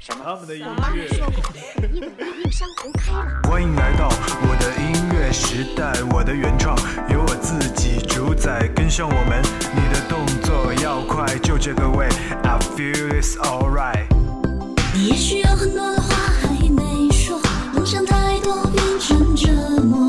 他们的音乐。欢迎来到我的音乐时代，我的原创由我自己主宰，跟上我们，你的动作要快，就这个位，I feel it's alright。你也许有很多的话还没说，梦想太多变成折磨，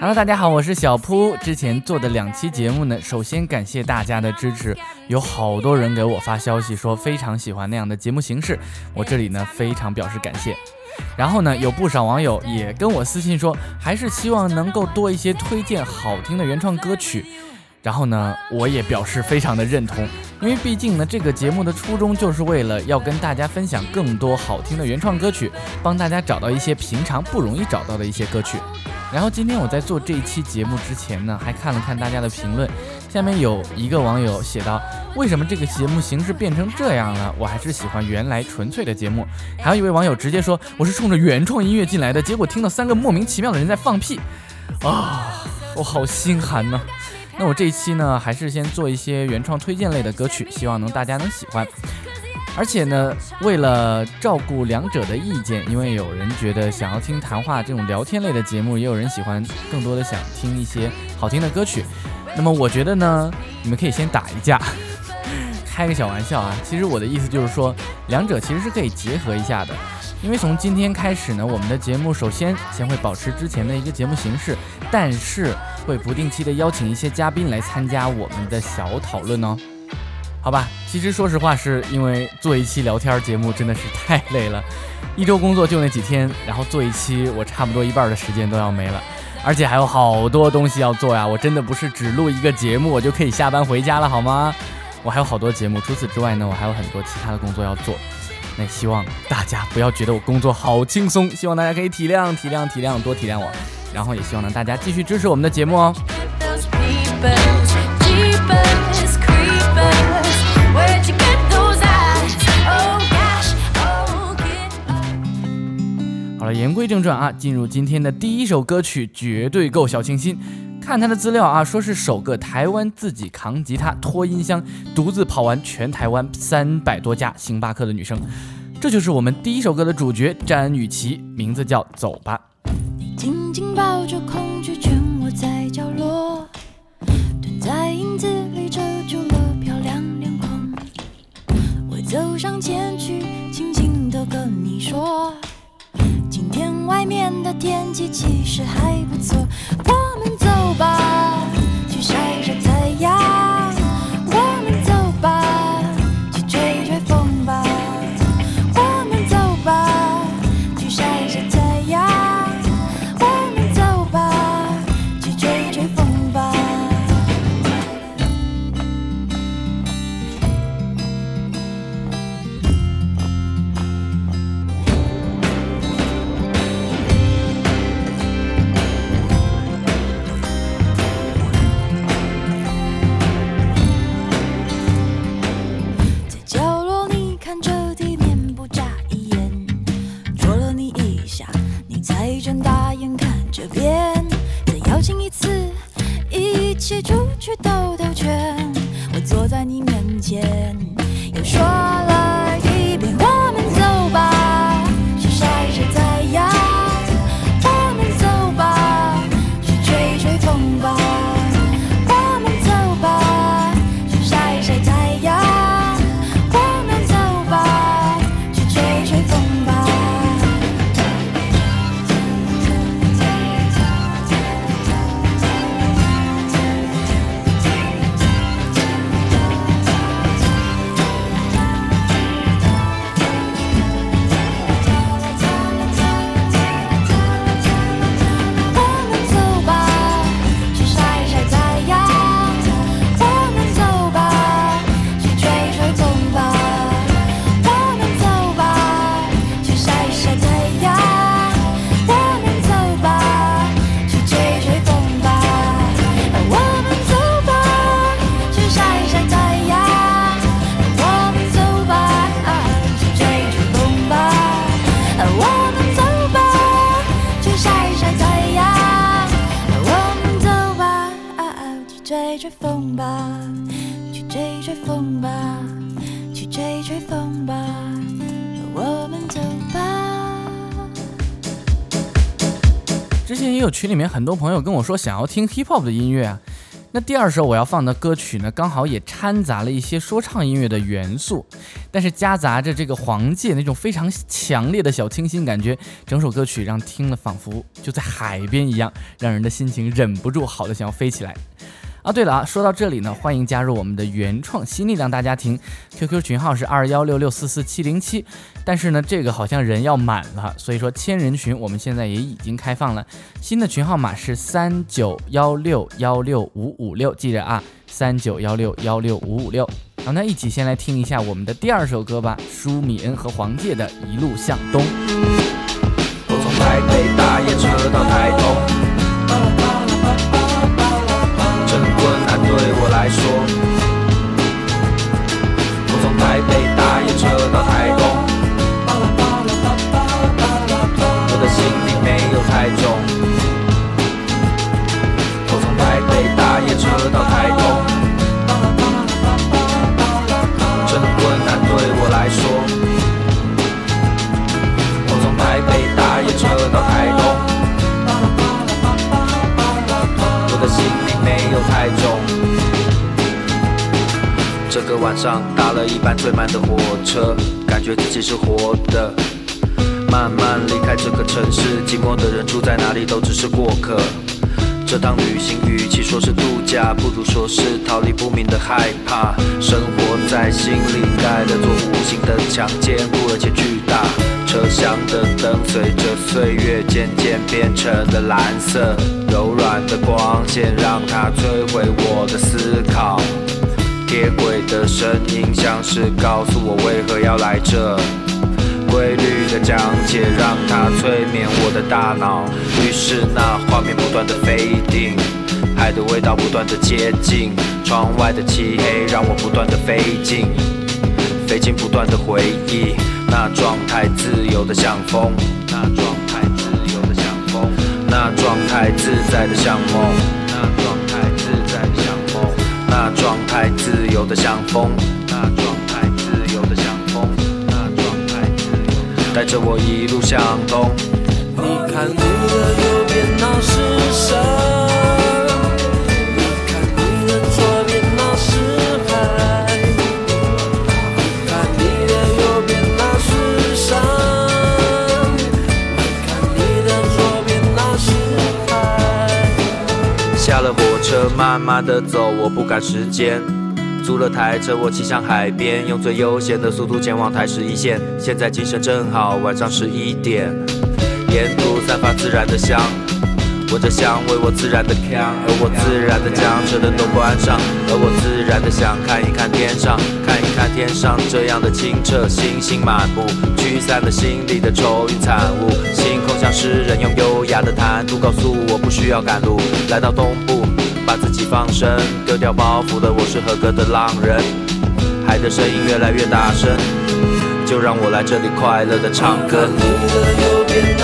Hello，大家好，我是小铺。之前做的两期节目呢，首先感谢大家的支持，有好多人给我发消息说非常喜欢那样的节目形式，我这里呢非常表示感谢。然后呢，有不少网友也跟我私信说，还是希望能够多一些推荐好听的原创歌曲。然后呢，我也表示非常的认同，因为毕竟呢，这个节目的初衷就是为了要跟大家分享更多好听的原创歌曲，帮大家找到一些平常不容易找到的一些歌曲。然后今天我在做这一期节目之前呢，还看了看大家的评论，下面有一个网友写道：“为什么这个节目形式变成这样了？我还是喜欢原来纯粹的节目。”还有一位网友直接说：“我是冲着原创音乐进来的，结果听到三个莫名其妙的人在放屁，啊，我好心寒呐、那我这一期呢，还是先做一些原创推荐类的歌曲，希望能大家能喜欢。而且呢，为了照顾两者的意见，因为有人觉得想要听谈话这种聊天类的节目，也有人喜欢更多的想听一些好听的歌曲。那么我觉得呢，你们可以先打一架，开个小玩笑啊。其实我的意思就是说，两者其实是可以结合一下的。因为从今天开始呢，我们的节目首先先会保持之前的一个节目形式，但是会不定期的邀请一些嘉宾来参加我们的小讨论哦。好吧，其实说实话，是因为做一期聊天节目真的是太累了，一周工作就那几天，然后做一期，我差不多一半的时间都要没了，而且还有好多东西要做呀。我真的不是只录一个节目我就可以下班回家了，好吗？我还有好多节目，除此之外呢，我还有很多其他的工作要做。那希望大家不要觉得我工作好轻松，希望大家可以体谅、体谅、体谅，多体谅我。然后也希望呢大家继续支持我们的节目哦。Oh oh. 好了，言归正传啊，进入今天的第一首歌曲，绝对够小清新。看他的资料啊，说是首个台湾自己扛吉他、拖音箱，独自跑完全台湾三百多家星巴克的女生。这就是我们第一首歌的主角詹雨绮，名字叫《走吧》。紧紧抱着恐惧，蜷卧在角落，蹲在影子里遮住了漂亮脸孔。我走上前去，轻轻地跟你说，外面的天气其实还不错，我们走吧，去晒晒太阳。出去兜兜圈。我坐在你面前，之前也有群里面很多朋友跟我说想要听 hip hop 的音乐啊。那第二首我要放的歌曲呢，刚好也掺杂了一些说唱音乐的元素，但是夹杂着这个黄玠那种非常强烈的小清新感觉，整首歌曲让听了仿佛就在海边一样，让人的心情忍不住好的想要飞起来。啊，对了啊，说到这里呢，欢迎加入我们的原创新力量大家庭，QQ 群号是二幺六六四四七零七，但是呢，这个好像人要满了，所以说千人群我们现在也已经开放了，新的群号码是三九幺六幺六五五六，记着啊，三九幺六幺六五五六。好，那一起先来听一下我们的第二首歌吧，舒米恩和黄玠的《一路向东》。我从台北搭夜车到台来说，上搭了一班最慢的火车，感觉自己是活的。慢慢离开这个城市，寂寞的人住在哪里都只是过客。这趟旅行与其说是度假，不如说是逃离不明的害怕。生活在心里盖了座无形的墙，坚固而且巨大。车厢的灯随着岁月渐渐变成了蓝色，柔软的光线让它摧毁我的思考。铁轨的声音像是告诉我为何要来这。规律的讲解让它催眠我的大脑，于是那画面不断的飞定，海的味道不断的接近，窗外的漆黑让我不断的飞进，飞进不断的回忆，那状态自由的像风，那状态自由的像风，那状态自在的像梦，那状态，那状态自由的像风，那状态自由的像风，那状态自由的带着我一路向东。你看路的右边那是山，你车，慢慢的走，我不赶时间。租了台车，我骑向海边，用最悠闲的速度前往台十一线。现在精神正好，晚上十一点，沿途散发自然的香，闻着香味，我自然的扛，而我自然的将车灯都关上，而我自然的想看一看天上，看一看天上这样的清澈，星星满布，驱散了心里的愁云惨雾。星空像诗人用优雅的谈吐告诉我不需要赶路，来到东部。放声，丢掉包袱的我是合格的浪人。海的声音越来越大声，就让我来这里快乐的唱歌。你的右边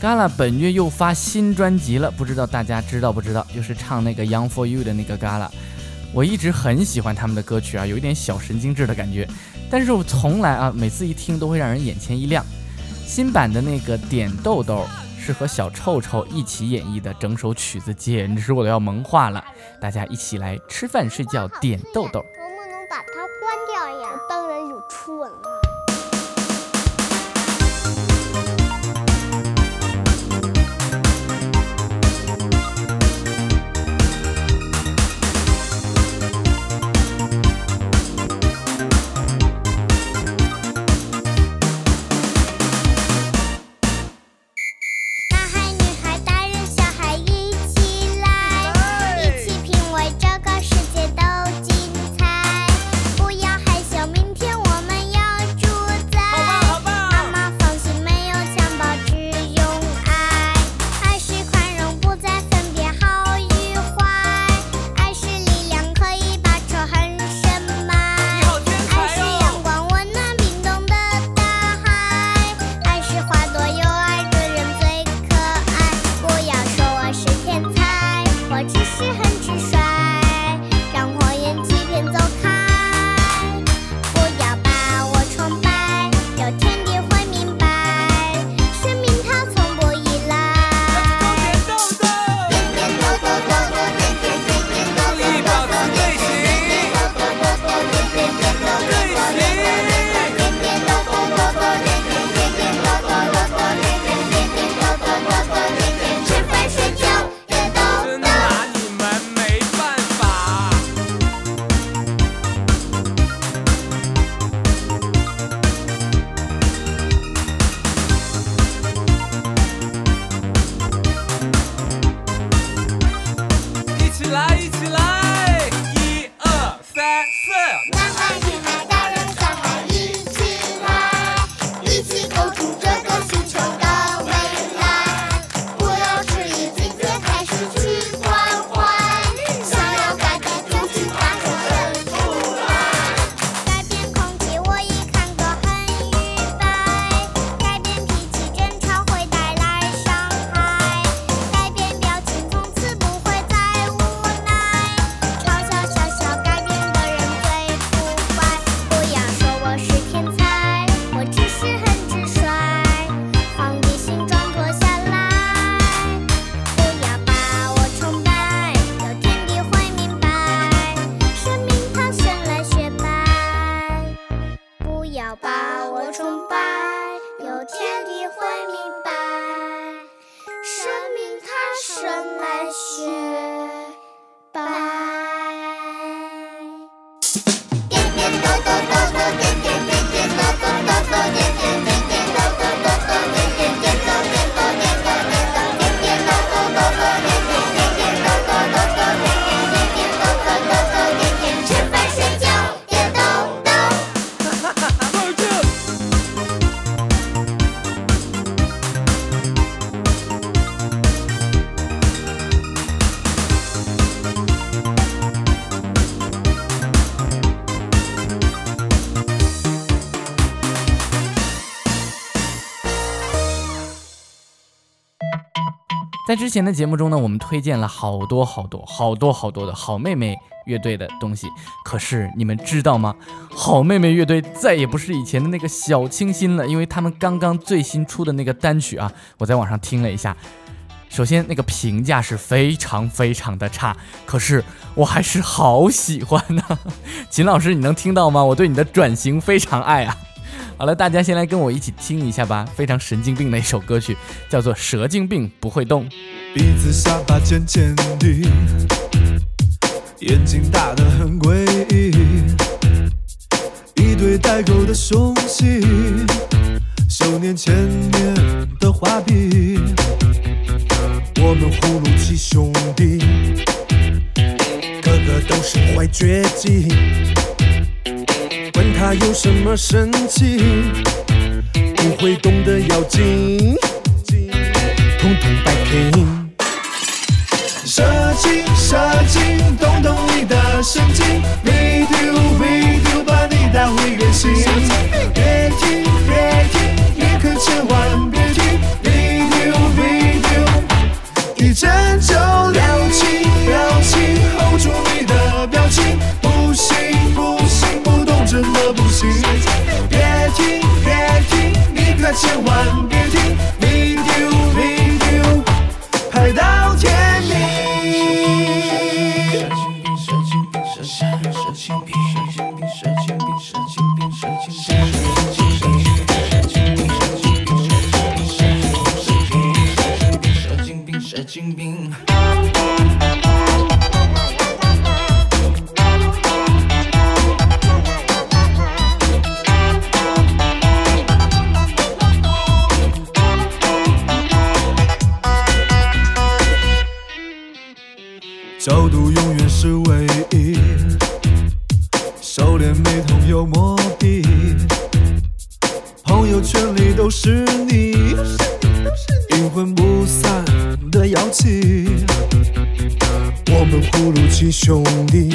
Gala 本月又发新专辑了，不知道大家知道不知道？就是唱那个《Young for You》的那个 Gala。我一直很喜欢他们的歌曲啊，有一点小神经质的感觉。但是我从来啊，每次一听都会让人眼前一亮。新版的那个点豆豆是和小臭臭一起演绎的整首曲子，简直我都要萌化了。大家一起来吃饭睡觉点豆豆。能不能把它关掉呀？当然有初吻了。在之前的节目中呢，我们推荐了好多好多好多好多的好妹妹乐队的东西。可是你们知道吗？好妹妹乐队再也不是以前的那个小清新了，因为他们刚刚最新出的那个单曲啊，我在网上听了一下。首先，那个评价是非常非常的差，可是我还是好喜欢呢、秦老师，你能听到吗？我对你的转型非常爱啊！好了，大家先来跟我一起听一下吧，非常神经病的一首歌曲，叫做《蛇精病不会动》。鼻子下巴尖尖的，眼睛大得很诡异，一对带钩的凶器，手捻千年的画笔，我们葫芦七兄弟，个个都是坏绝技，管他有什么神奇，不会动的妖精，统统摆平。射精，射精，动动你的神经，video video 把你带回原形。别听，别听，你可千万别听，video video，一针就千万有目的，朋友圈里都是你，阴魂不散的妖气。我们葫芦七兄弟，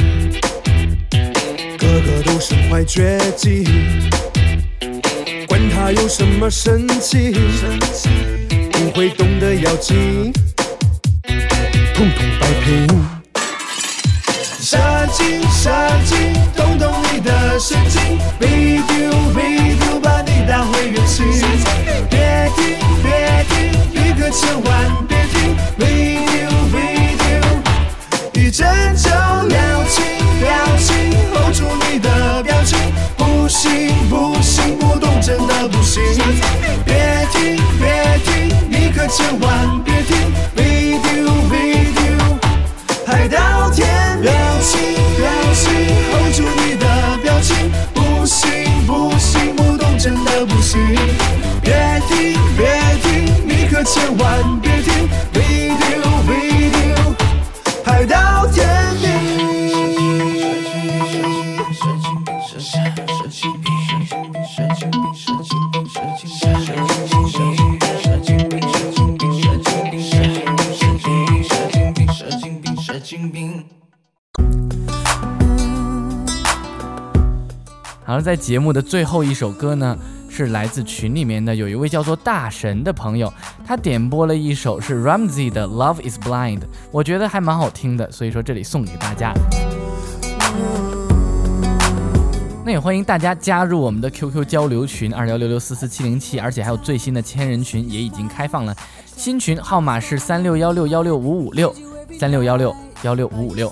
个个都身怀绝技，管他有什么神奇，不会动的妖精，千万别停，video video。拍到天表情，表情，hold 住你的表情，不行不行，不动真的不行。别停别停，你可千万别停，video video，而，在节目的最后一首歌呢，是来自群里面的有一位叫做大神的朋友，他点播了一首是 Ramsey 的《Love Is Blind》，我觉得还蛮好听的，所以说这里送给大家。那也欢迎大家加入我们的 QQ 交流群二幺六六四四七零七，而且还有最新的千人群也已经开放了，新群号码是三六幺六幺六五五六三六幺六幺六五五六。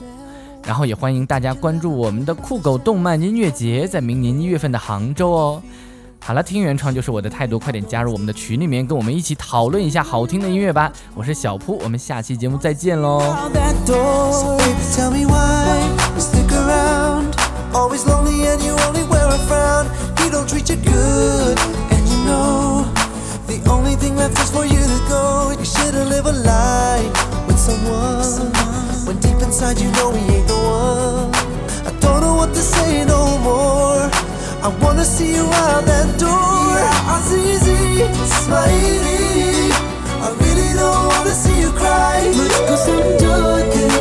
然后也欢迎大家关注我们的酷狗动漫音乐节，在明年一月份的杭州哦。好了，听原创就是我的态度，快点加入我们的群里面，跟我们一起讨论一下好听的音乐吧。我是小铺，我们下期节目再见喽。When deep inside you know we ain't the one. I don't know what to say no more. I wanna see you out that door. Azizi, smiley. I really don't wanna see you cry. Much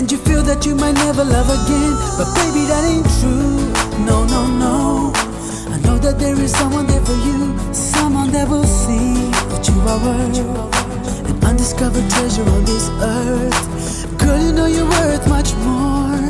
and you feel that you might never love again. But baby, that ain't true. No, no, no. I know that there is someone there for you, someone that will see that you are worth an undiscovered treasure on this earth. Girl, you know you're worth much more.